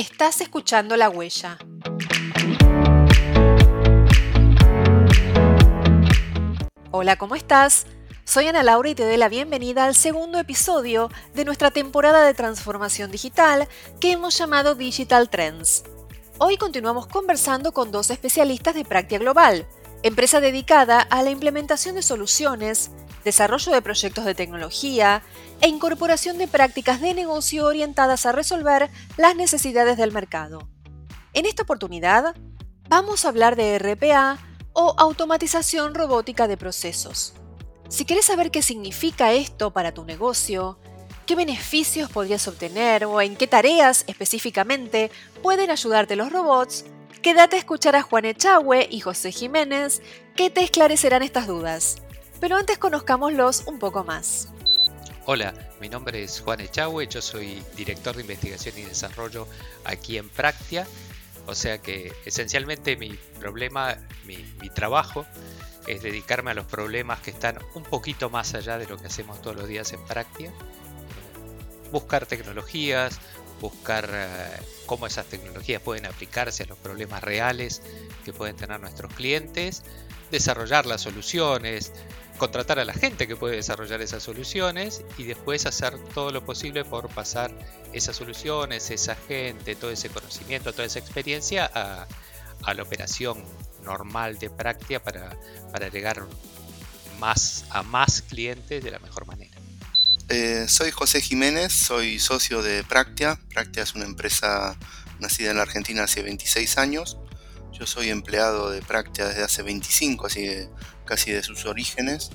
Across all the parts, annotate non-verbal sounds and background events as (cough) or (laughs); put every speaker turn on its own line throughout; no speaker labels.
Estás escuchando La Huella. Hola, ¿cómo estás? Soy Ana Laura y te doy la bienvenida al segundo episodio de nuestra temporada de transformación digital que hemos llamado Digital Trends. Hoy continuamos conversando con dos especialistas de Práctica Global, empresa dedicada a la implementación de soluciones, desarrollo de proyectos de tecnología e incorporación de prácticas de negocio orientadas a resolver las necesidades del mercado. En esta oportunidad, vamos a hablar de RPA o automatización robótica de procesos. Si quieres saber qué significa esto para tu negocio, qué beneficios podrías obtener o en qué tareas específicamente pueden ayudarte los robots, quédate a escuchar a Juan Echagüe y José Jiménez que te esclarecerán estas dudas. Pero antes conozcámoslos un poco más.
Hola, mi nombre es Juan Echagüe, yo soy director de investigación y desarrollo aquí en Practia. O sea que esencialmente mi problema, mi, trabajo es dedicarme a los problemas que están un poquito más allá de lo que hacemos todos los días en Practia. Buscar tecnologías, buscar eh, cómo esas tecnologías pueden aplicarse a los problemas reales que pueden tener nuestros clientes, desarrollar las soluciones, contratar a la gente que puede desarrollar esas soluciones y después hacer todo lo posible por pasar esas soluciones, esa gente, todo ese conocimiento, toda esa experiencia a, la operación normal de práctica para, para llegar más a más clientes de la mejor manera.
Eh, soy José Jiménez, soy socio de Practia. Practia es una empresa nacida en la Argentina hace 26 años. Yo soy empleado de Practia desde hace 25, así que casi de sus orígenes.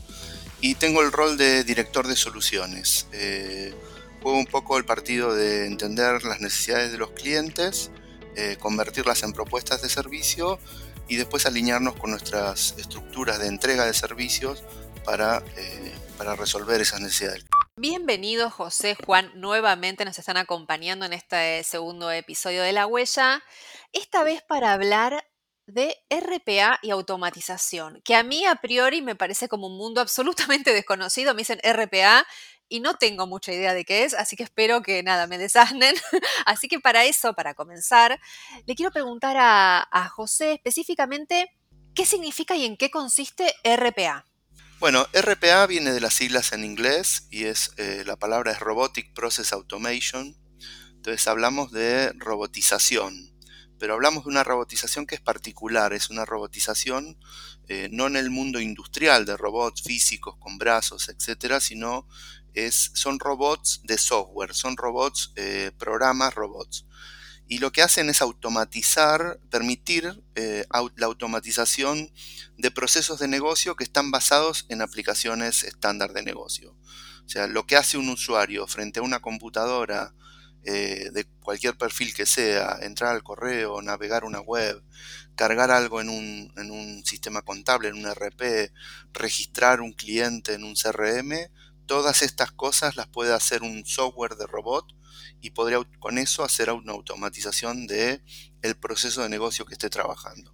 Y tengo el rol de director de soluciones. Eh, juego un poco el partido de entender las necesidades de los clientes, eh, convertirlas en propuestas de servicio y después alinearnos con nuestras estructuras de entrega de servicios para, eh, para resolver esas necesidades.
Bienvenido José Juan, nuevamente nos están acompañando en este segundo episodio de La Huella, esta vez para hablar de RPA y automatización, que a mí a priori me parece como un mundo absolutamente (laughs) desconocido. Me dicen RPA y no tengo mucha idea de qué es, así que espero que nada, me desasnen. (laughs) así que para eso, para comenzar, le quiero preguntar a, José específicamente qué significa y en qué consiste RPA.
Bueno, RPA viene de las siglas en inglés y es eh, la palabra es Robotic Process Automation. Entonces hablamos de robotización pero hablamos de una robotización que es particular, es una robotización eh, no en el mundo industrial de robots físicos con brazos, etcétera, sino es, son robots de software, son robots, eh, programas robots. Y lo que hacen es automatizar, permitir eh, la automatización de procesos de negocio que están basados en aplicaciones estándar de negocio. O sea, lo que hace un usuario frente a una computadora eh, de cualquier perfil que sea, entrar al correo, navegar una web, cargar algo en un, en un sistema contable, en un RP, registrar un cliente en un CRM, todas estas cosas las puede hacer un software de robot y podría con eso hacer una automatización de el proceso de negocio que esté trabajando.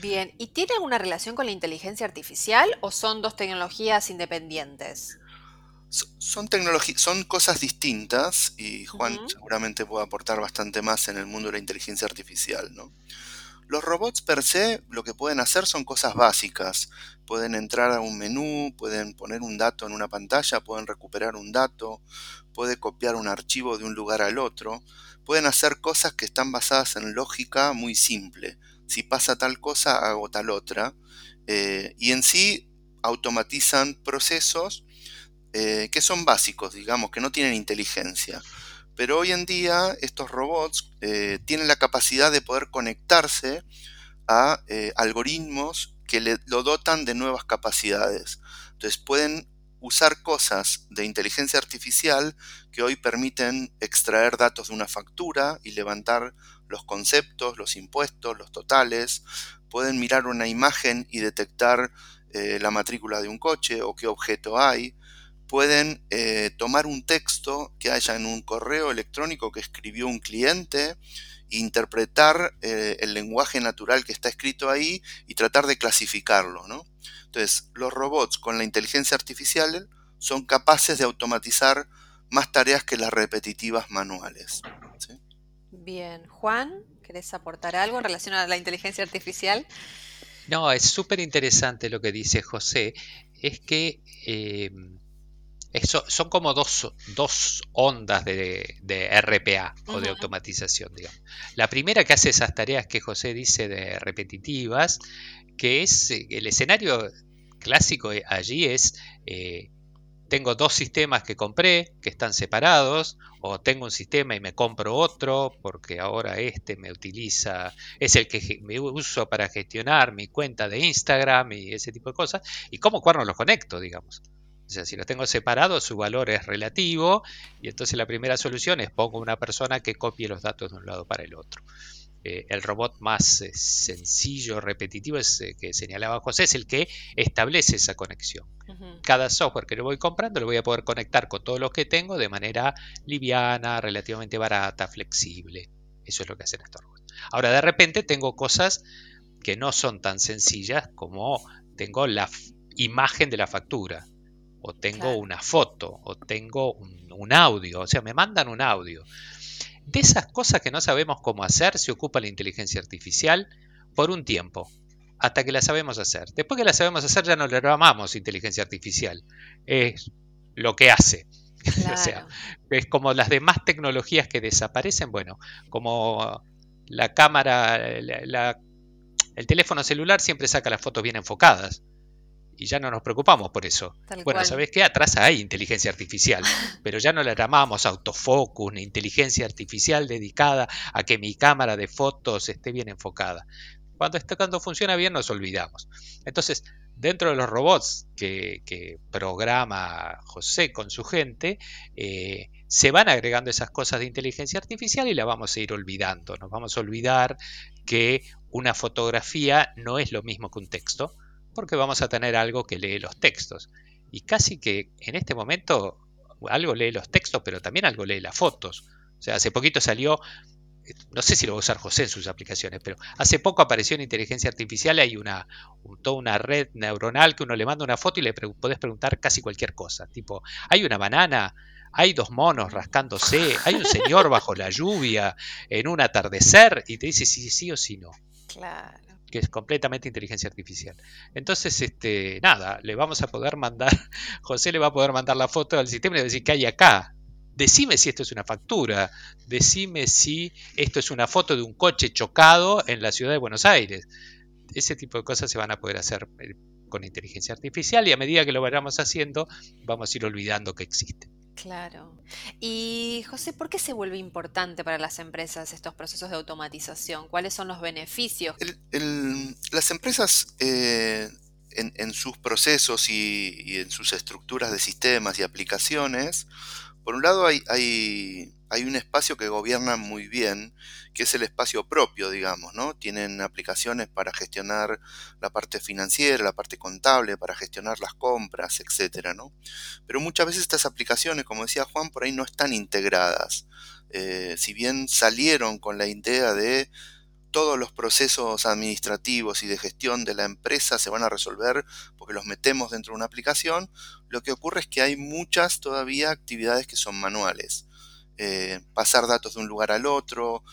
Bien, ¿y tiene alguna relación con la inteligencia artificial o son dos tecnologías independientes?
son tecnologías, son cosas distintas y Juan seguramente puede aportar bastante más en el mundo de la inteligencia artificial, ¿no? Los robots per se lo que pueden hacer son cosas básicas. Pueden entrar a un menú, pueden poner un dato en una pantalla, pueden recuperar un dato, puede copiar un archivo de un lugar al otro. Pueden hacer cosas que están basadas en lógica muy simple. Si pasa tal cosa, hago tal otra. Eh, y en sí automatizan procesos eh, que son básicos, digamos, que no tienen inteligencia. Pero hoy en día estos robots eh, tienen la capacidad de poder conectarse a algoritmos que le, lo dotan de nuevas capacidades. Entonces pueden usar cosas de inteligencia artificial que hoy permiten extraer datos de una factura y levantar los conceptos, los impuestos, los totales. Pueden mirar una imagen y detectar la matrícula de un coche o qué objeto hay pueden eh, tomar un texto que haya en un correo electrónico que escribió un cliente, interpretar eh, el lenguaje natural que está escrito ahí y tratar de clasificarlo. Entonces, los robots con la inteligencia artificial son capaces de automatizar más tareas que las repetitivas manuales.
Bien, Juan, ¿querés aportar algo en relación a la inteligencia artificial?
No, es súper interesante lo que dice José. Es que eh, eso, son como dos, dos ondas de, RPA o de automatización, digamos. La primera que hace esas tareas que José dice de repetitivas, que es eh, el escenario clásico allí es eh, tengo dos sistemas que compré que están separados, o tengo un sistema y me compro otro porque ahora este me utiliza, es el que me uso para gestionar mi cuenta de Instagram y ese tipo de cosas, y cómo cuerno los conecto, digamos. O sea, si los tengo separados, su valor es relativo, y entonces la primera solución es pongo una persona que copie los datos de un lado para el otro. Eh, el robot más eh, sencillo, repetitivo, es, eh, que señalaba José, es el que establece esa conexión. Cada software que lo voy comprando lo voy a poder conectar con todos los que tengo de manera liviana, relativamente barata, flexible. Eso es lo que hacen estos robots. Ahora, de repente tengo cosas que no son tan sencillas como tengo la imagen de la factura, o tengo una foto, o tengo un audio, o sea, me mandan un audio. De esas cosas que no sabemos cómo hacer se ocupa la inteligencia artificial por un tiempo, hasta que la sabemos hacer. Después que la sabemos hacer ya no le llamamos inteligencia artificial, es lo que hace. (laughs) o sea, es como las demás tecnologías que desaparecen, bueno, como la cámara, el teléfono celular siempre saca las fotos bien enfocadas y ya no nos preocupamos por eso. bueno, ¿sabes qué? Atrás hay inteligencia artificial, (laughs) pero ya no la llamamos autofocus ni inteligencia artificial dedicada a que mi cámara de fotos esté bien enfocada. Cuando, esto, cuando funciona bien nos olvidamos. Entonces, dentro de los robots que, programa José con su gente, eh, se van agregando esas cosas de inteligencia artificial y la vamos a ir olvidando. Nos vamos a olvidar que una fotografía no es lo mismo que un texto porque vamos a tener algo que lee los textos. Y casi que en este momento algo lee los textos, pero también algo lee las fotos. O sea, hace poquito salió, no sé si lo va a usar José en sus aplicaciones, pero hace poco apareció en inteligencia artificial, hay una, toda una red neuronal que uno le manda una foto y le podés preguntar casi cualquier cosa. Tipo, hay una banana, hay dos monos rascándose, hay un señor bajo la lluvia en un atardecer y te dice si sí o si no. (laughs) Claro que es completamente inteligencia artificial. Entonces, este, nada, le vamos a poder mandar, (laughs) José le va a poder mandar la foto al sistema y le va a decir que hay acá. Decime si esto es una factura, decime si esto es una foto de un coche chocado en la ciudad de Buenos Aires. Ese tipo de cosas se van a poder hacer eh, con inteligencia artificial y a medida que lo vayamos haciendo vamos a ir olvidando que existe.
Claro. Y José, ¿por qué se vuelve importante para las empresas estos procesos de automatización? ¿Cuáles son los beneficios?
las empresas eh, en, sus procesos y, en sus estructuras de sistemas y aplicaciones, por un lado hay, hay hay un espacio que gobiernan muy bien, que es el espacio propio, digamos, ¿no? Tienen aplicaciones para gestionar la parte financiera, la parte contable, para gestionar las compras, etcétera, ¿no? Pero muchas veces estas aplicaciones, como decía Juan, por ahí no están integradas. Eh, si bien salieron con la idea de todos los procesos administrativos y de gestión de la empresa se van a resolver porque los metemos dentro de una aplicación, lo que ocurre es que hay muchas todavía actividades que son manuales. Eh, pasar datos de un lugar al otro,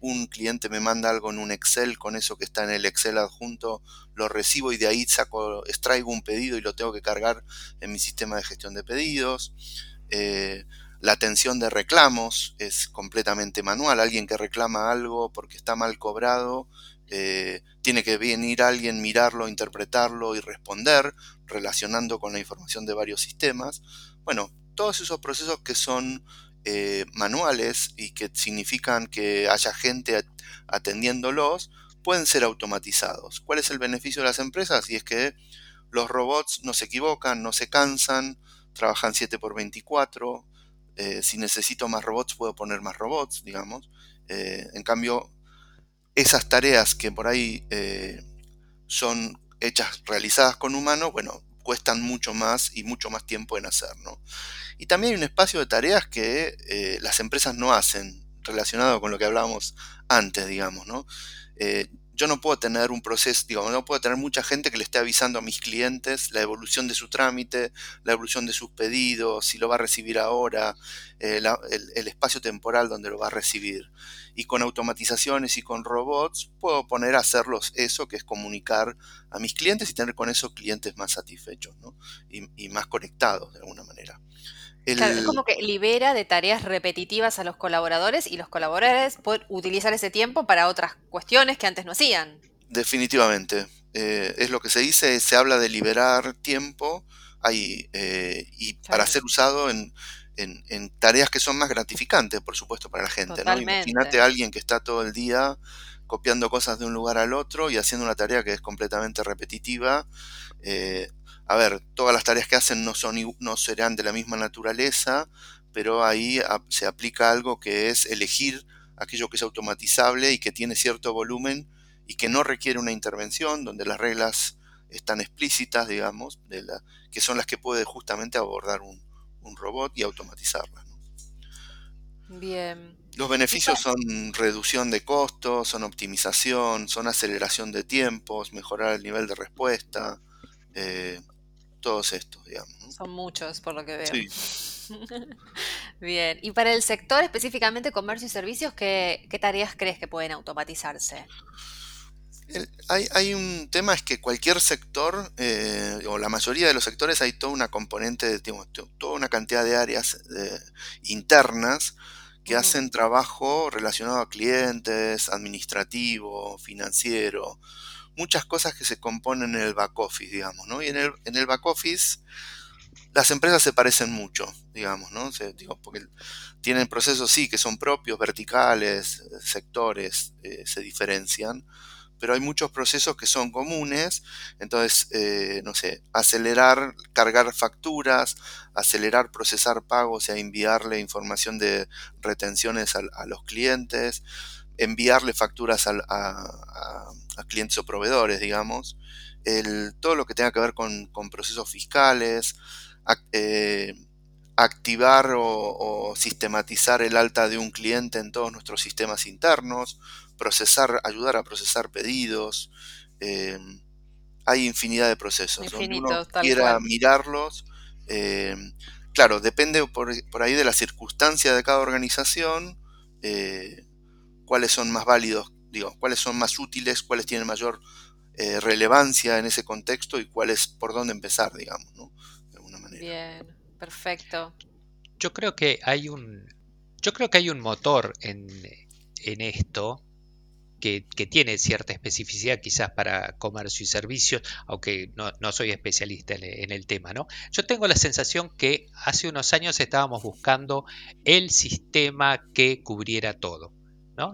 un cliente me manda algo en un Excel, con eso que está en el Excel adjunto, lo recibo y de ahí saco, extraigo un pedido y lo tengo que cargar en mi sistema de gestión de pedidos. Eh, la atención de reclamos es completamente manual. Alguien que reclama algo porque está mal cobrado, eh, tiene que venir alguien, mirarlo, interpretarlo y responder, relacionando con la información de varios sistemas. Bueno, todos esos procesos que son eh, manuales y que significan que haya gente atendiéndolos, pueden ser automatizados. ¿Cuál es el beneficio de las empresas? Y es que los robots no se equivocan, no se cansan, trabajan 7 por 24. Eh, si necesito más robots, puedo poner más robots, digamos. Eh, en cambio, esas tareas que por ahí son hechas, realizadas con humanos, bueno, cuestan mucho más y mucho más tiempo en hacer. Y también hay un espacio de tareas que eh, las empresas no hacen, relacionado con lo que hablábamos antes, digamos, ¿no? Eh, yo no puedo tener un proceso, digo, no puedo tener mucha gente que le esté avisando a mis clientes la evolución de su trámite, la evolución de sus pedidos, si lo va a recibir ahora, eh, el, espacio temporal donde lo va a recibir. Y con automatizaciones y con robots puedo poner a hacerlos eso, que es comunicar a mis clientes y tener con eso clientes más satisfechos y más conectados de alguna manera
es como que libera de tareas repetitivas a los colaboradores y los colaboradores pueden utilizar ese tiempo para otras cuestiones que antes no hacían.
Definitivamente. Eh, es lo que se dice, se habla de liberar tiempo ahí, eh, y para ser usado en, tareas que son más gratificantes, por supuesto, para la gente. ¿no? Imagínate a alguien que está todo el día copiando cosas de un lugar al otro y haciendo una tarea que es completamente repetitiva. Eh, a ver, todas las tareas que hacen no, son, no serán de la misma naturaleza, pero ahí se aplica algo que es elegir aquello que es automatizable y que tiene cierto volumen y que no requiere una intervención, donde las reglas están explícitas, digamos, de la, que son las que puede justamente abordar un, robot y automatizarlas.
Bien.
Los beneficios son reducción de costos, son optimización, son aceleración de tiempos, mejorar el nivel de respuesta, eh, todos estos, digamos.
Son muchos, por lo que veo. (laughs) Bien, y para el sector específicamente comercio y servicios, ¿qué, tareas crees que pueden automatizarse?
hay, un tema, es que cualquier sector, eh, o la mayoría de los sectores, hay toda una componente, digamos, toda una cantidad de áreas internas que hacen trabajo relacionado a clientes, administrativo, financiero, muchas cosas que se componen en el back office, digamos, ¿no? Y en el, en el back office las empresas se parecen mucho, digamos, ¿no? digo, porque tienen procesos, sí, que son propios, verticales, sectores, eh, se diferencian, pero hay muchos procesos que son comunes, entonces, eh, no sé, acelerar, cargar facturas, acelerar, procesar pagos y enviarle información de retenciones a, los clientes, enviarle facturas a clientes o proveedores, digamos, el, todo lo que tenga que ver con, procesos fiscales, eh, activar o, sistematizar el alta de un cliente en todos nuestros sistemas internos, procesar, ayudar a procesar pedidos. Eh, hay infinidad de procesos. donde uno quiera mirarlos. Eh, claro, depende por, por, ahí de la circunstancia de cada organización, cuáles son más válidos digo, cuáles son más útiles, cuáles tienen mayor eh, relevancia en ese contexto y cuáles por dónde empezar, digamos, ¿no? De alguna manera.
Bien, perfecto.
Yo creo que hay un, yo creo que hay un motor en, esto que, tiene cierta especificidad quizás para comercio y servicios, aunque no, soy especialista en, en, el tema. ¿no? Yo tengo la sensación que hace unos años estábamos buscando el sistema que cubriera todo.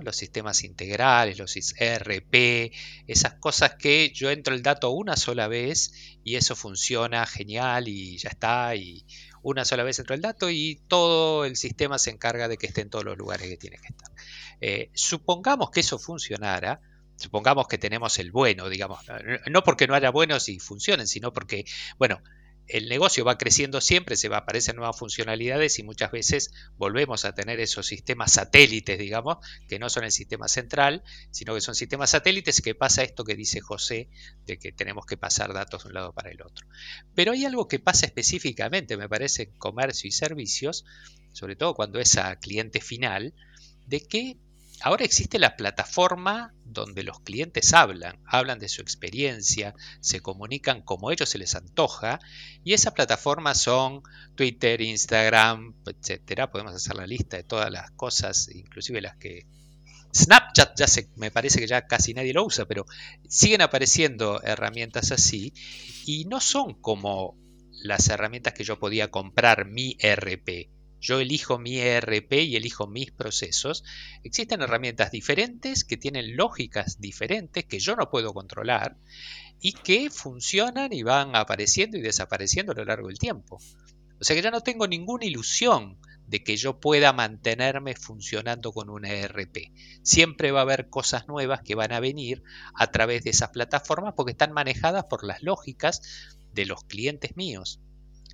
Los sistemas integrales, los ERP, esas cosas que yo entro el dato una sola vez y eso funciona genial y ya está, y una sola vez entro el dato y todo el sistema se encarga de que esté en todos los lugares que tiene que estar. Eh, supongamos que eso funcionara, supongamos que tenemos el bueno, digamos, no porque no haya buenos y funcionen, sino porque, bueno, el negocio va creciendo siempre, se va, aparecen nuevas funcionalidades y muchas veces volvemos a tener esos sistemas satélites, digamos, que no son el sistema central, sino que son sistemas satélites que pasa esto que dice José, de que tenemos que pasar datos de un lado para el otro. Pero hay algo que pasa específicamente, me parece, en comercio y servicios, sobre todo cuando es a cliente final, de que Ahora existe la plataforma donde los clientes hablan, hablan de su experiencia, se comunican como ellos se les antoja y esas plataformas son Twitter, Instagram, etcétera. Podemos hacer la lista de todas las cosas, inclusive las que Snapchat ya se, me parece que ya casi nadie lo usa, pero siguen apareciendo herramientas así y no son como las herramientas que yo podía comprar mi RP yo elijo mi ERP y elijo mis procesos. Existen herramientas diferentes que tienen lógicas diferentes que yo no puedo controlar y que funcionan y van apareciendo y desapareciendo a lo largo del tiempo. O sea que ya no tengo ninguna ilusión de que yo pueda mantenerme funcionando con un ERP. Siempre va a haber cosas nuevas que van a venir a través de esas plataformas porque están manejadas por las lógicas de los clientes míos.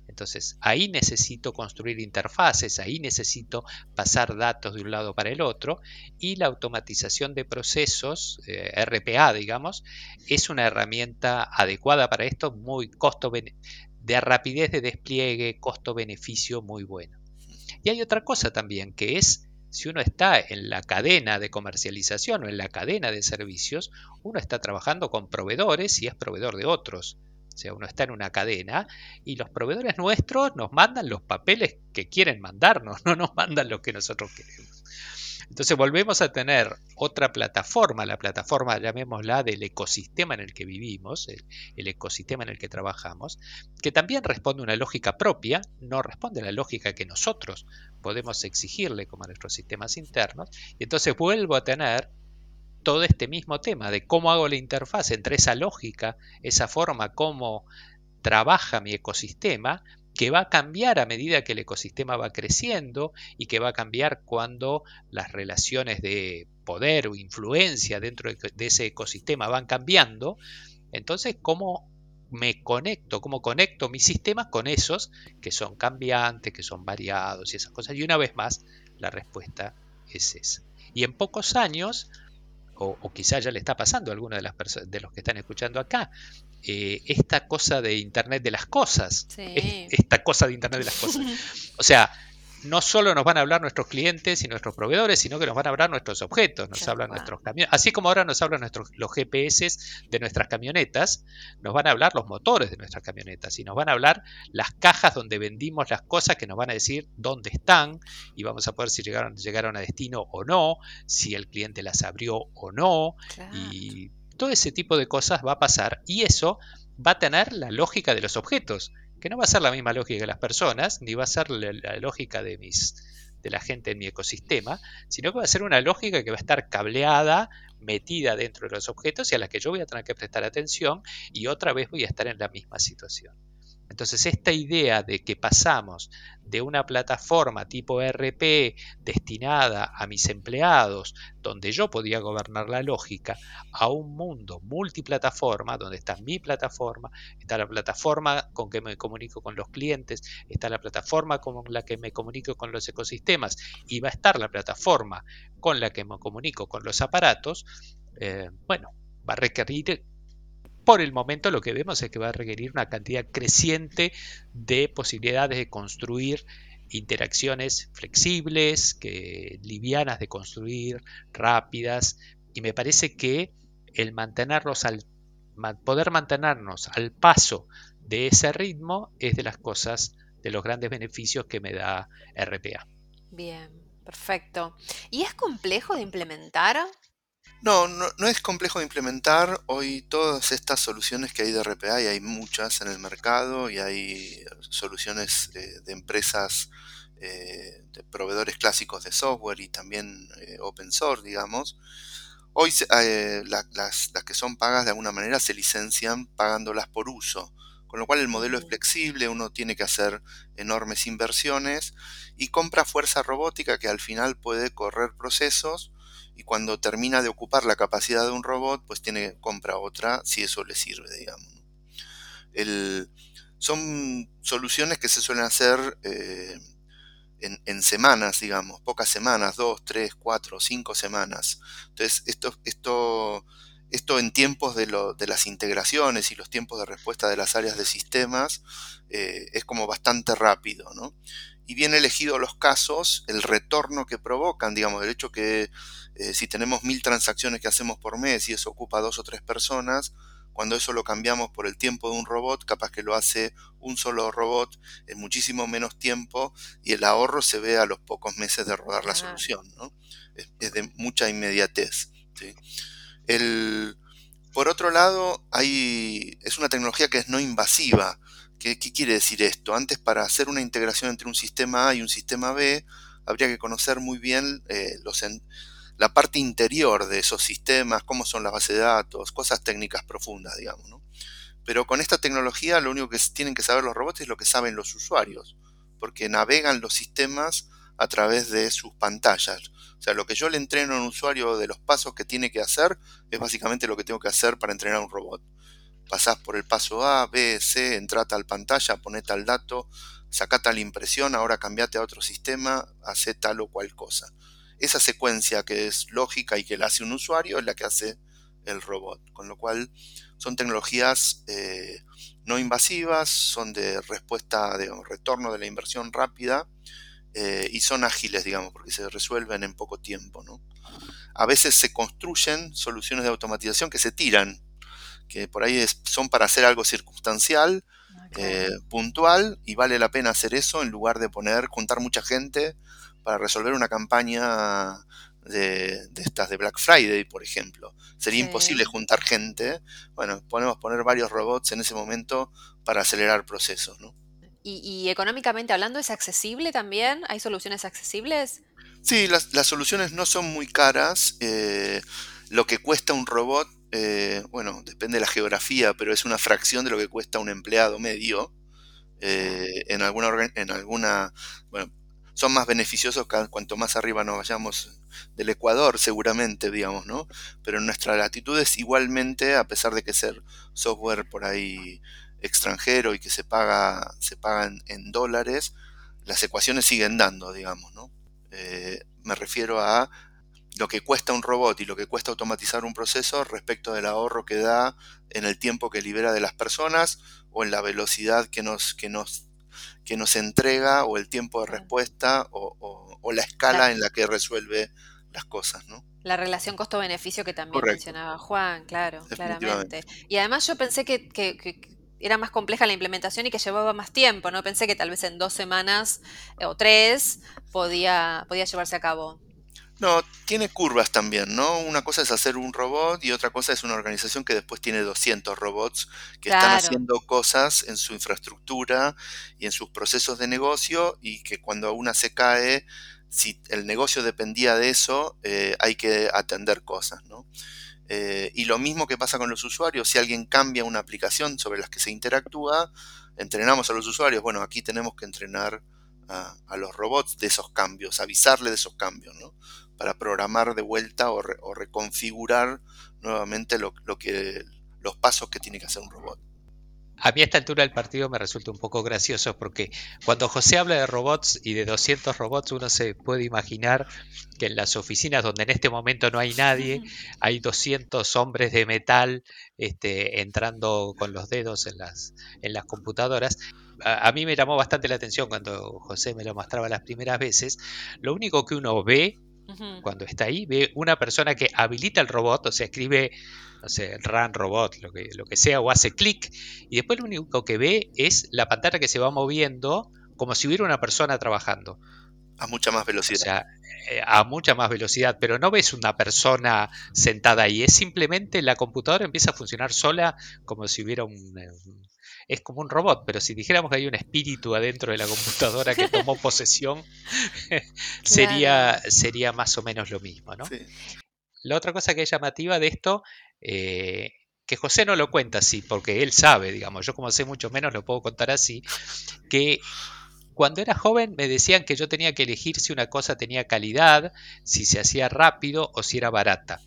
Entonces, ahí necesito construir interfaces, ahí necesito pasar datos de un lado para el otro y la automatización de procesos, eh, RPA, digamos, es una herramienta adecuada para esto, muy costo de rapidez de despliegue, costo-beneficio muy bueno. Y hay otra cosa también, que es si uno está en la cadena de comercialización o en la cadena de servicios, uno está trabajando con proveedores y es proveedor de otros. O sea, uno está en una cadena y los proveedores nuestros nos mandan los papeles que quieren mandarnos, (laughs) no nos mandan lo que nosotros queremos. Entonces volvemos a tener otra plataforma, la plataforma, llamémosla, del ecosistema en el que vivimos, el, ecosistema en el que trabajamos, que también responde a una lógica propia, no responde a la lógica que nosotros podemos exigirle como a nuestros sistemas internos, y entonces vuelvo a tener todo este mismo tema de cómo hago la interfaz entre esa lógica, esa forma como trabaja mi ecosistema, que va a cambiar a medida que el ecosistema va creciendo y que va a cambiar cuando las relaciones de poder o influencia dentro de ese ecosistema van cambiando. Entonces, ¿cómo me conecto? ¿Cómo conecto mis sistemas con esos que son cambiantes, que son variados y esas cosas? Y una vez más, la respuesta es esa. Y en pocos años o, o quizá ya le está pasando a alguno de, las de los que están escuchando acá, eh, esta cosa de Internet de las cosas, esta cosa de Internet de las cosas. (laughs) O sea, no solo nos van a hablar nuestros clientes y nuestros proveedores, sino que nos van a hablar nuestros objetos, nos hablan nuestros camiones, así como ahora nos hablan nuestros, los GPS de nuestras camionetas, nos van a hablar los motores de nuestras camionetas y nos van a hablar las cajas donde vendimos las cosas que nos van a decir dónde están y vamos a poder si llegaron, llegaron a destino o no, si el cliente las abrió o no. Y todo ese tipo de cosas va a pasar y eso va a tener la lógica de los objetos que no va a ser la misma lógica de las personas, ni va a ser la, lógica de, mis, de la gente en mi ecosistema, sino que va a ser una lógica que va a estar cableada, metida dentro de los objetos y a la que yo voy a tener que prestar atención y otra vez voy a estar en la misma situación. Entonces esta idea de que pasamos de una plataforma tipo RP destinada a mis empleados, donde yo podía gobernar la lógica, a un mundo multiplataforma, donde está mi plataforma, está la plataforma con que me comunico con los clientes, está la plataforma con la que me comunico con los ecosistemas y va a estar la plataforma con la que me comunico con los aparatos, eh, bueno, va a requerir por el momento lo que vemos es que va a requerir una cantidad creciente de posibilidades de construir interacciones flexibles, que, livianas de construir, rápidas, y me parece que el mantenerlos al poder mantenernos al paso de ese ritmo es de las cosas, de los grandes beneficios que me da RPA.
Bien, perfecto. ¿Y es complejo de implementar?
No, no, es complejo de implementar. Hoy todas estas soluciones que hay de RPA, y hay muchas en el mercado, y hay soluciones de, empresas, eh, de proveedores clásicos de software y también eh, open source, digamos. Hoy eh, las, que son pagas de alguna manera se licencian pagándolas por uso. Con lo cual el modelo es flexible, uno tiene que hacer enormes inversiones y compra fuerza robótica que al final puede correr procesos y cuando termina de ocupar la capacidad de un robot, pues tiene compra otra si eso le sirve, digamos. son soluciones que se suelen hacer eh, en, semanas, digamos, pocas semanas, dos, tres, cuatro, cinco semanas. Entonces, esto, esto, esto en tiempos de, las integraciones y los tiempos de respuesta de las áreas de sistemas eh, es como bastante rápido, ¿no? Y bien elegidos los casos, el retorno que provocan, digamos, el hecho que eh, si tenemos mil transacciones que hacemos por mes y eso ocupa dos o tres personas, cuando eso lo cambiamos por el tiempo de un robot, capaz que lo hace un solo robot en muchísimo menos tiempo y el ahorro se ve a los pocos meses de rodar la solución. ¿no? Es, de mucha inmediatez. por otro lado, hay, es una tecnología que es no invasiva. ¿Qué, ¿Qué, quiere decir esto? Antes para hacer una integración entre un sistema A y un sistema B, habría que conocer muy bien eh, los, la parte interior de esos sistemas, cómo son las bases de datos, cosas técnicas profundas, digamos. ¿no? Pero con esta tecnología lo único que tienen que saber los robots es lo que saben los usuarios, porque navegan los sistemas a través de sus pantallas. O sea, lo que yo le entreno a un usuario de los pasos que tiene que hacer es básicamente lo que tengo que hacer para entrenar a un robot. Pasás por el paso A, B, C, entra a tal pantalla, poné tal dato, sacá tal impresión, ahora cambiate a otro sistema, hace tal o cual cosa. Esa secuencia que es lógica y que la hace un usuario es la que hace el robot. Con lo cual son tecnologías eh, no invasivas, son de respuesta, de retorno de la inversión rápida eh, y son ágiles, digamos, porque se resuelven en poco tiempo. ¿no? A veces se construyen soluciones de automatización que se tiran, que por ahí son para hacer algo circunstancial, ah, eh, puntual, y vale la pena hacer eso en lugar de poner, juntar mucha gente para resolver una campaña de, estas de Black Friday, por ejemplo. Sería imposible juntar gente. Bueno, podemos poner varios robots en ese momento para acelerar procesos, ¿no?
¿Y, económicamente hablando es accesible también? ¿Hay soluciones accesibles?
Sí, las, soluciones no son muy caras. Eh, lo que cuesta un robot, eh, bueno, depende de la geografía, pero es una fracción de lo que cuesta un empleado medio. Eh, en alguna, en alguna, bueno, son más beneficiosos cuanto más arriba nos vayamos del Ecuador, seguramente, digamos, ¿no? Pero en nuestra latitud es igualmente, a pesar de que ser software por ahí extranjero y que se paga, se pagan en dólares, las ecuaciones siguen dando, digamos, ¿no? Eh, me refiero a lo que cuesta un robot y lo que cuesta automatizar un proceso respecto del ahorro que da en el tiempo que libera de las personas o en la velocidad que nos, que nos que nos entrega o el tiempo de respuesta o, la escala en la que resuelve las cosas, ¿no?
La relación costo-beneficio que también mencionaba Juan, claro, claramente. Y además yo pensé que, era más compleja la implementación y que llevaba más tiempo, ¿no? Pensé que tal vez en dos semanas eh, o tres podía, podía llevarse a cabo.
No, tiene curvas también, ¿no? Una cosa es hacer un robot y otra cosa es una organización que después tiene 200 robots que están haciendo cosas en su infraestructura y en sus procesos de negocio y que cuando una se cae, si el negocio dependía de eso, eh, hay que atender cosas, ¿no? Eh, y lo mismo que pasa con los usuarios, si alguien cambia una aplicación sobre las que se interactúa, entrenamos a los usuarios, bueno, aquí tenemos que entrenar a, a los robots de esos cambios, avisarle de esos cambios, ¿no? Para programar de vuelta o, reconfigurar nuevamente lo, que, los pasos que tiene que hacer un robot.
A mí a esta altura del partido me resulta un poco gracioso porque cuando José habla de robots y de 200 robots uno se puede imaginar que en las oficinas donde en este momento no hay nadie (laughs) hay 200 hombres de metal este, entrando con los dedos en las, en las computadoras. A, a, mí me llamó bastante la atención cuando José me lo mostraba las primeras veces. Lo único que uno ve cuando está ahí, ve una persona que habilita el robot, o sea, escribe, no sé, run robot, lo que, lo que sea, o hace clic, y después lo único que ve es la pantalla que se va moviendo como si hubiera una persona trabajando.
A mucha más velocidad.
O sea, eh, a mucha más velocidad, pero no ves una persona sentada ahí, es simplemente la computadora empieza a funcionar sola como si hubiera un, eh, es como un robot, pero si dijéramos que hay un espíritu adentro de la computadora que tomó (laughs) posesión, (laughs) sería, sería más o menos lo mismo, ¿no? La otra cosa que es llamativa de esto, eh, que José no lo cuenta así, porque él sabe, digamos, yo como sé mucho menos lo puedo contar así, que cuando era joven me decían que yo tenía que elegir si una cosa tenía calidad, si se hacía rápido o si era barata,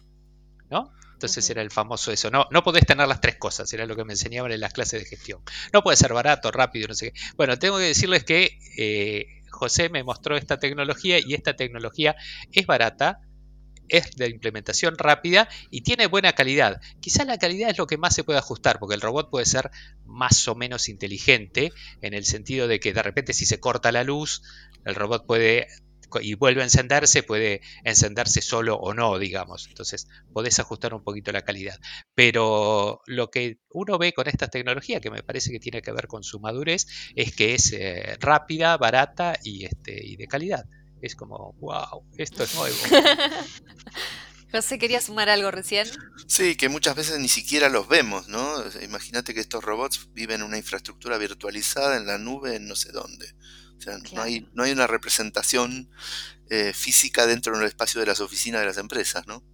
¿no? Entonces era el famoso eso. No, no podés tener las tres cosas, era lo que me enseñaban en las clases de gestión. No puede ser barato, rápido, no sé qué. Bueno, tengo que decirles que eh, José me mostró esta tecnología y esta tecnología es barata, es de implementación rápida y tiene buena calidad. Quizá la calidad es lo que más se puede ajustar, porque el robot puede ser más o menos inteligente, en el sentido de que de repente si se corta la luz, el robot puede y vuelve a encenderse, puede encenderse solo o no, digamos. Entonces, podés ajustar un poquito la calidad. Pero lo que uno ve con esta tecnología, que me parece que tiene que ver con su madurez, es que es eh, rápida, barata y, este, y de calidad. Es como, wow, esto es nuevo. (laughs)
José, ¿quería sumar algo recién?
Sí, que muchas veces ni siquiera los vemos, ¿no? Imagínate que estos robots viven en una infraestructura virtualizada en la nube en no sé dónde. O sea, no, hay, no hay una representación eh, física dentro del espacio de las oficinas de las empresas, ¿no?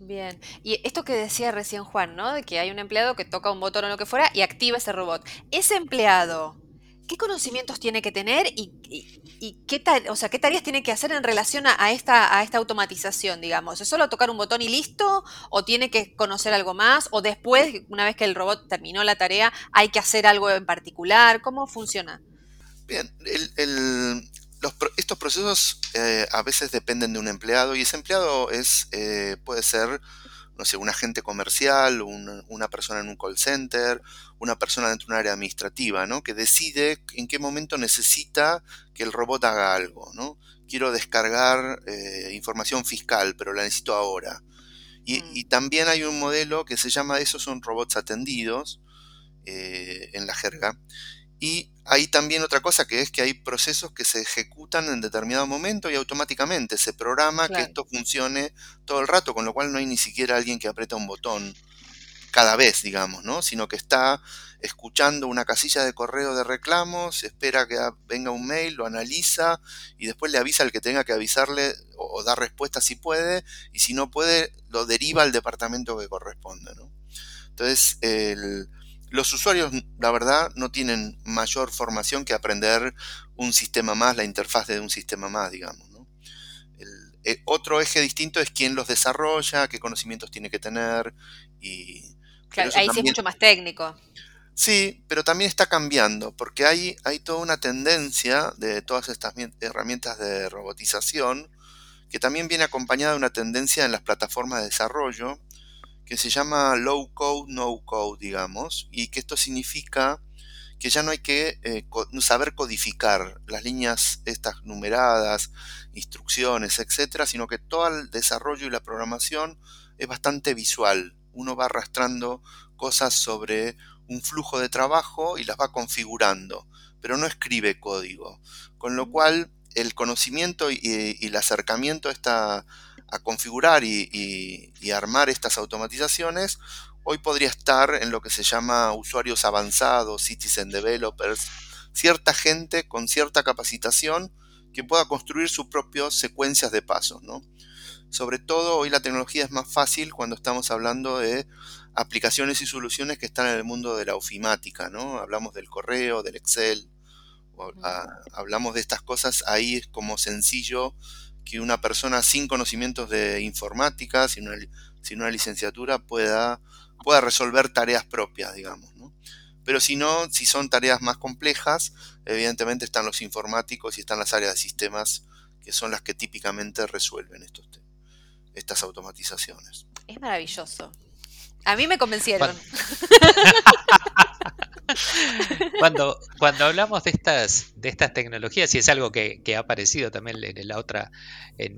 Bien. Y esto que decía recién Juan, ¿no? De que hay un empleado que toca un botón o lo que fuera y activa ese robot. Ese empleado ¿qué conocimientos tiene que tener y, qué, o sea, qué tareas tiene que hacer en relación a, esta, a esta automatización, digamos? ¿Es solo tocar un botón y listo? ¿O tiene que conocer algo más? ¿O después, una vez que el robot terminó la tarea, hay que hacer algo en particular? ¿Cómo funciona?
Bien, estos procesos eh, a veces dependen de un empleado y ese empleado es, eh, puede ser no sé, un agente comercial, una persona en un call center, una persona dentro de un área administrativa, ¿no? Que decide en qué momento necesita que el robot haga algo, ¿no? Quiero descargar eh, información fiscal, pero la necesito ahora. Y, mm. también hay un modelo que se llama, esos son robots atendidos eh, en la jerga, y hay también otra cosa que es que hay procesos que se ejecutan en determinado momento y automáticamente se programa que esto funcione todo el rato, con lo cual no hay ni siquiera alguien que aprieta un botón cada vez, digamos, ¿no? Sino que está escuchando una casilla de correo de reclamos, espera que venga un mail, lo analiza y después le avisa al que tenga que avisarle o, dar respuesta si puede y si no puede lo deriva al departamento que corresponde, ¿no? Entonces, el, los usuarios, la verdad, no tienen mayor formación que aprender un sistema más, la interfaz de un sistema más, digamos. El, eh, otro eje distinto es quién los desarrolla, qué conocimientos tiene que tener. Y,
claro, ahí sí es mucho más técnico.
Sí, pero también está cambiando, porque hay, hay toda una tendencia de todas estas herramientas de robotización que también viene acompañada de una tendencia en las plataformas de desarrollo que se llama low code, no code, digamos, y que esto significa que ya no hay que eh, saber codificar las líneas estas numeradas, instrucciones, etcétera, sino que todo el desarrollo y la programación es bastante visual. Uno va arrastrando cosas sobre un flujo de trabajo y las va configurando, pero no escribe código. Con lo mm. cual, el conocimiento y, y el acercamiento a esta a configurar y, armar estas automatizaciones, hoy podría estar en lo que se llama usuarios avanzados, citizen developers, cierta gente con cierta capacitación que pueda construir sus propias secuencias de pasos. ¿no? Sobre todo hoy la tecnología es más fácil cuando estamos hablando de aplicaciones y soluciones que están en el mundo de la ofimática. ¿no? Hablamos del correo, del Excel, hablamos de estas cosas, ahí es como sencillo que una persona sin conocimientos de informática, sin una, licenciatura, pueda, pueda resolver tareas propias, digamos. Pero si no, si son tareas más complejas, evidentemente están los informáticos y están las áreas de sistemas, que son las que típicamente resuelven estos, estas automatizaciones.
Es maravilloso. A mí me convencieron. (laughs)
cuando, cuando hablamos de estas, de estas tecnologías, y es algo que, ha aparecido también en la otra, en,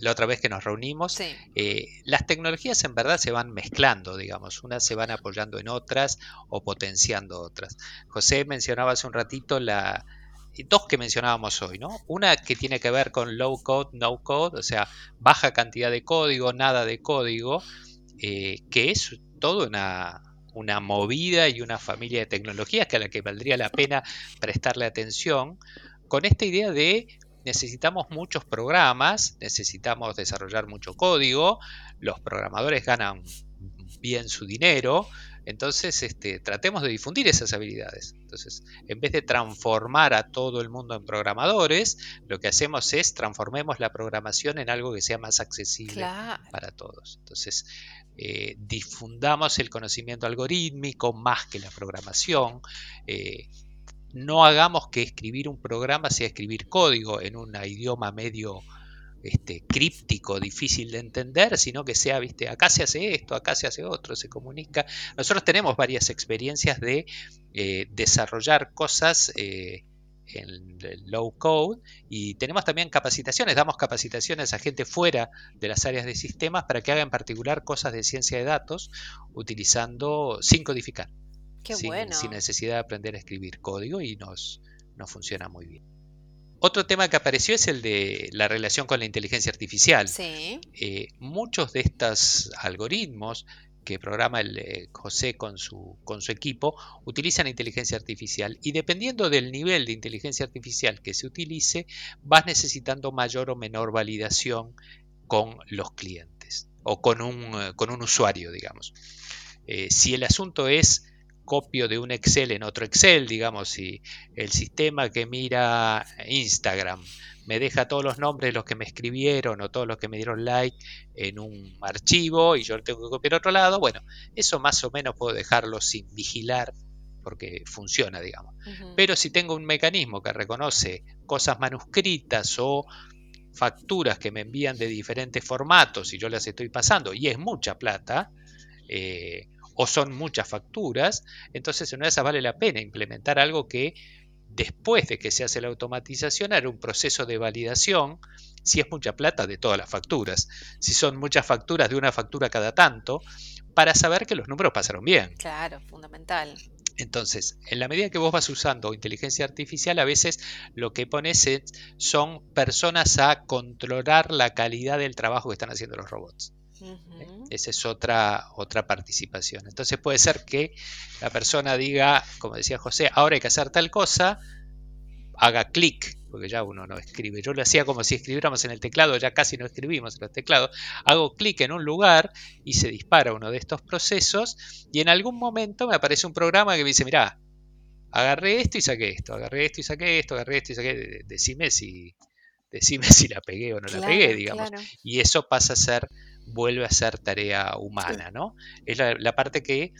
la otra vez que nos reunimos, eh, las tecnologías en verdad se van mezclando, digamos, unas se van apoyando en otras o potenciando otras. José mencionaba hace un ratito la, dos que mencionábamos hoy, ¿no? Una que tiene que ver con low code, no code, o sea, baja cantidad de código, nada de código, eh, que es todo una, una movida y una familia de tecnologías que a la que valdría la pena prestarle atención, con esta idea de necesitamos muchos programas, necesitamos desarrollar mucho código, los programadores ganan bien su dinero, entonces este, tratemos de difundir esas habilidades. Entonces, en vez de transformar a todo el mundo en programadores, lo que hacemos es transformemos la programación en algo que sea más accesible para todos. Entonces, eh, difundamos el conocimiento algorítmico más que la programación. Eh, no hagamos que escribir un programa sea escribir código en un idioma medio este, críptico, difícil de entender, sino que sea, viste, acá se hace esto, acá se hace otro, se comunica. Nosotros tenemos varias experiencias de eh, desarrollar cosas en low code y tenemos también capacitaciones, damos capacitaciones a gente fuera de las áreas de sistemas para que haga en particular cosas de ciencia de datos utilizando sin codificar. sin, sin, necesidad de aprender a escribir código y nos, nos funciona muy bien. Otro tema que apareció es el de la relación con la inteligencia artificial. Eh, muchos de estos algoritmos que programa el eh, José con su, con su equipo, utilizan inteligencia artificial y dependiendo del nivel de inteligencia artificial que se utilice, vas necesitando mayor o menor validación con los clientes o con un, eh, con un usuario, digamos. Eh, si el asunto es copio de un Excel en otro Excel, digamos, si el sistema que mira Instagram me deja todos los nombres de los que me escribieron o todos los que me dieron like en un archivo y yo lo tengo que copiar a otro lado, bueno, eso más o menos puedo dejarlo sin vigilar porque funciona, digamos. Pero si tengo un mecanismo que reconoce cosas manuscritas o facturas que me envían de diferentes formatos y yo las estoy pasando y es mucha plata, eh, o son muchas facturas, entonces en una de esas vale la pena implementar algo que después de que se hace la automatización hará un proceso de validación si es mucha plata de todas las facturas, si son muchas facturas de una factura cada tanto, para saber que los números pasaron bien.
Claro, fundamental.
Entonces, en la medida que vos vas usando inteligencia artificial, a veces lo que pones son personas a controlar la calidad del trabajo que están haciendo los robots. Esa es otra, otra participación. Entonces puede ser que la persona diga, como decía José, ahora hay que hacer tal cosa, haga clic, porque ya uno no escribe. Yo lo hacía como si escribiéramos en el teclado, ya casi no escribimos en los teclados. Hago clic en un lugar y se dispara uno de estos procesos y en algún momento me aparece un programa que me dice, mira, agarré esto y saqué esto, agarré esto y saqué esto, agarré esto y saqué, decime si, decime si la pegué o no la pegué, digamos. Y eso pasa a ser vuelve a ser tarea humana, ¿no? Es la, parte que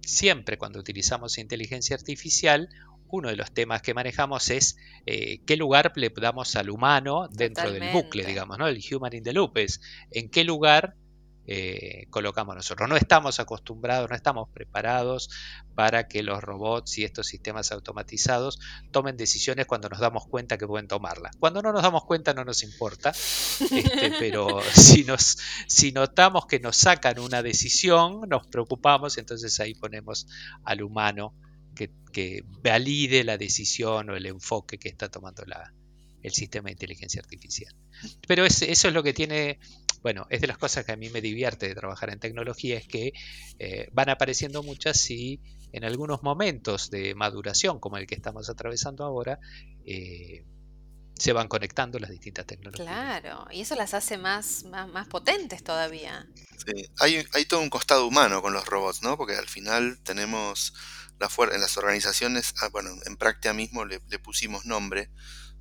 siempre cuando utilizamos inteligencia artificial, uno de los temas que manejamos es eh, qué lugar le damos al humano dentro del bucle, digamos, ¿no? El human in the loop es en qué lugar eh, colocamos nosotros. No estamos acostumbrados, no estamos preparados para que los robots y estos sistemas automatizados tomen decisiones cuando nos damos cuenta que pueden tomarlas. Cuando no nos damos cuenta no nos importa, este, (laughs) pero si, nos, si notamos que nos sacan una decisión, nos preocupamos, entonces ahí ponemos al humano que, que valide la decisión o el enfoque que está tomando la, el sistema de inteligencia artificial. Pero eso es lo que tiene bueno, es de las cosas que a mí me divierte de trabajar en tecnología, es que eh, van apareciendo muchas y en algunos momentos de maduración, como el que estamos atravesando ahora, eh, se van conectando las distintas tecnologías.
Claro, y eso las hace más, más, potentes todavía.
Sí, hay, hay, todo un costado humano con los robots, ¿no? Porque al final tenemos la en las organizaciones, ah, bueno, en práctica mismo le, le pusimos nombre,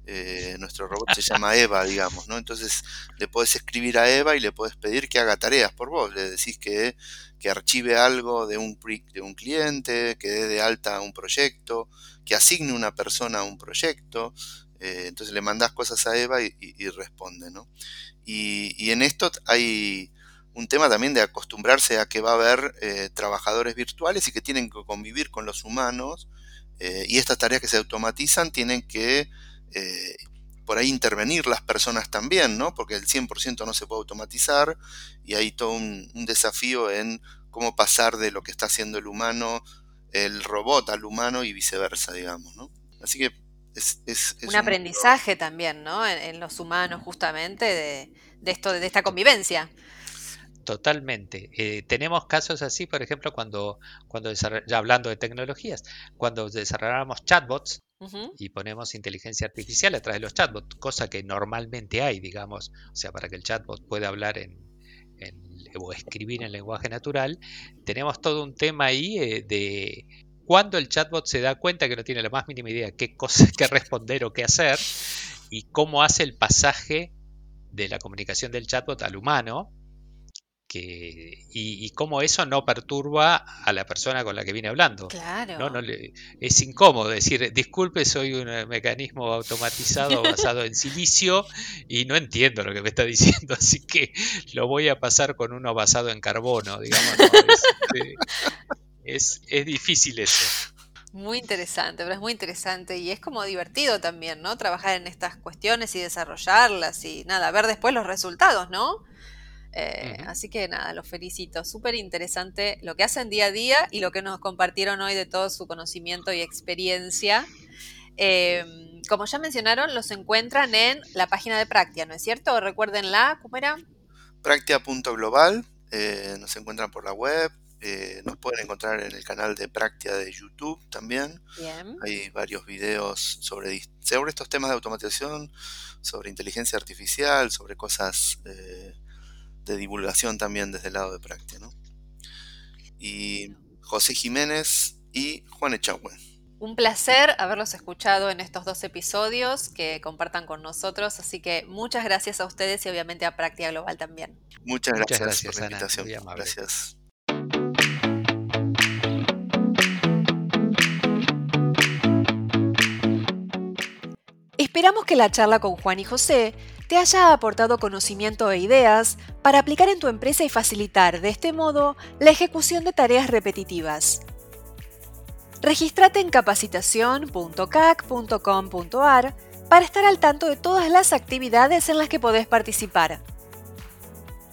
eh, nuestro robot se (laughs) llama Eva, digamos, ¿no? Entonces le podés escribir a Eva y le podés pedir que haga tareas por vos. Le decís que, que archive algo de un, de un cliente, que dé de alta un proyecto, que asigne una persona a un proyecto. Eh, entonces le mandás cosas a Eva y, responde, ¿no? Y, en esto hay un tema también de acostumbrarse a que va a haber eh, trabajadores virtuales y que tienen que convivir con los humanos. y estas tareas que se automatizan tienen que eh, por ahí intervenir las personas también, ¿no? Porque el 100% no se puede automatizar y hay todo un, desafío en cómo pasar de lo que está haciendo el humano, el robot al humano y viceversa, digamos, ¿no? Así que es,
un, aprendizaje también, ¿no? En, los humanos justamente de, esto, de esta convivencia.
Totalmente. Eh, tenemos casos así, por ejemplo, cuando, cuando ya hablando de tecnologías, cuando desarrollamos chatbots, y ponemos inteligencia artificial a través de los chatbots, cosa que normalmente hay, digamos, o sea, para que el chatbot pueda hablar en, o escribir en lenguaje natural, tenemos todo un tema ahí eh, de cuando el chatbot se da cuenta que no tiene la más mínima idea qué cosa que responder o qué hacer y cómo hace el pasaje de la comunicación del chatbot al humano y, cómo eso no perturba a la persona con la que viene hablando.
Claro.
¿no? es incómodo decir, disculpe, soy un mecanismo automatizado (laughs) basado en silicio y no entiendo lo que me está diciendo, (laughs) así que lo voy a pasar con uno basado en carbono, digamos. Este, es, es difícil eso.
Muy interesante, pero es muy interesante y es como divertido también, ¿no? Trabajar en estas cuestiones y desarrollarlas y nada, ver después los resultados, ¿no? Eh, así que nada, los felicito. Súper interesante lo que hacen día a día y lo que nos compartieron hoy de todo su conocimiento y experiencia. Em, como ya mencionaron, los encuentran en la página de Practia, ¿no es cierto? Recuérdenla, ¿cómo era?
Practia.global, eh, nos encuentran por la web, eh, nos pueden encontrar en el canal de Practia de YouTube también. Hay varios videos sobre, sobre estos temas de automatización, sobre inteligencia artificial, sobre cosas de divulgación también desde el lado de Práctica. ¿no? Y José Jiménez y Juan Echagüe.
Un placer haberlos escuchado en estos dos episodios que compartan con nosotros, así que muchas gracias a ustedes y obviamente a Práctica Global también.
Muchas gracias, por la invitación. gracias.
Esperamos que la charla con Juan y José te haya aportado conocimiento e ideas para aplicar en tu empresa y facilitar de este modo la ejecución de tareas repetitivas. Regístrate en capacitación.cac.com.ar para estar al tanto de todas las actividades en las que podés participar.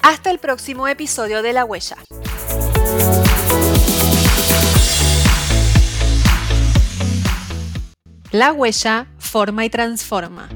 Hasta el próximo episodio de La Huella. La Huella forma y transforma.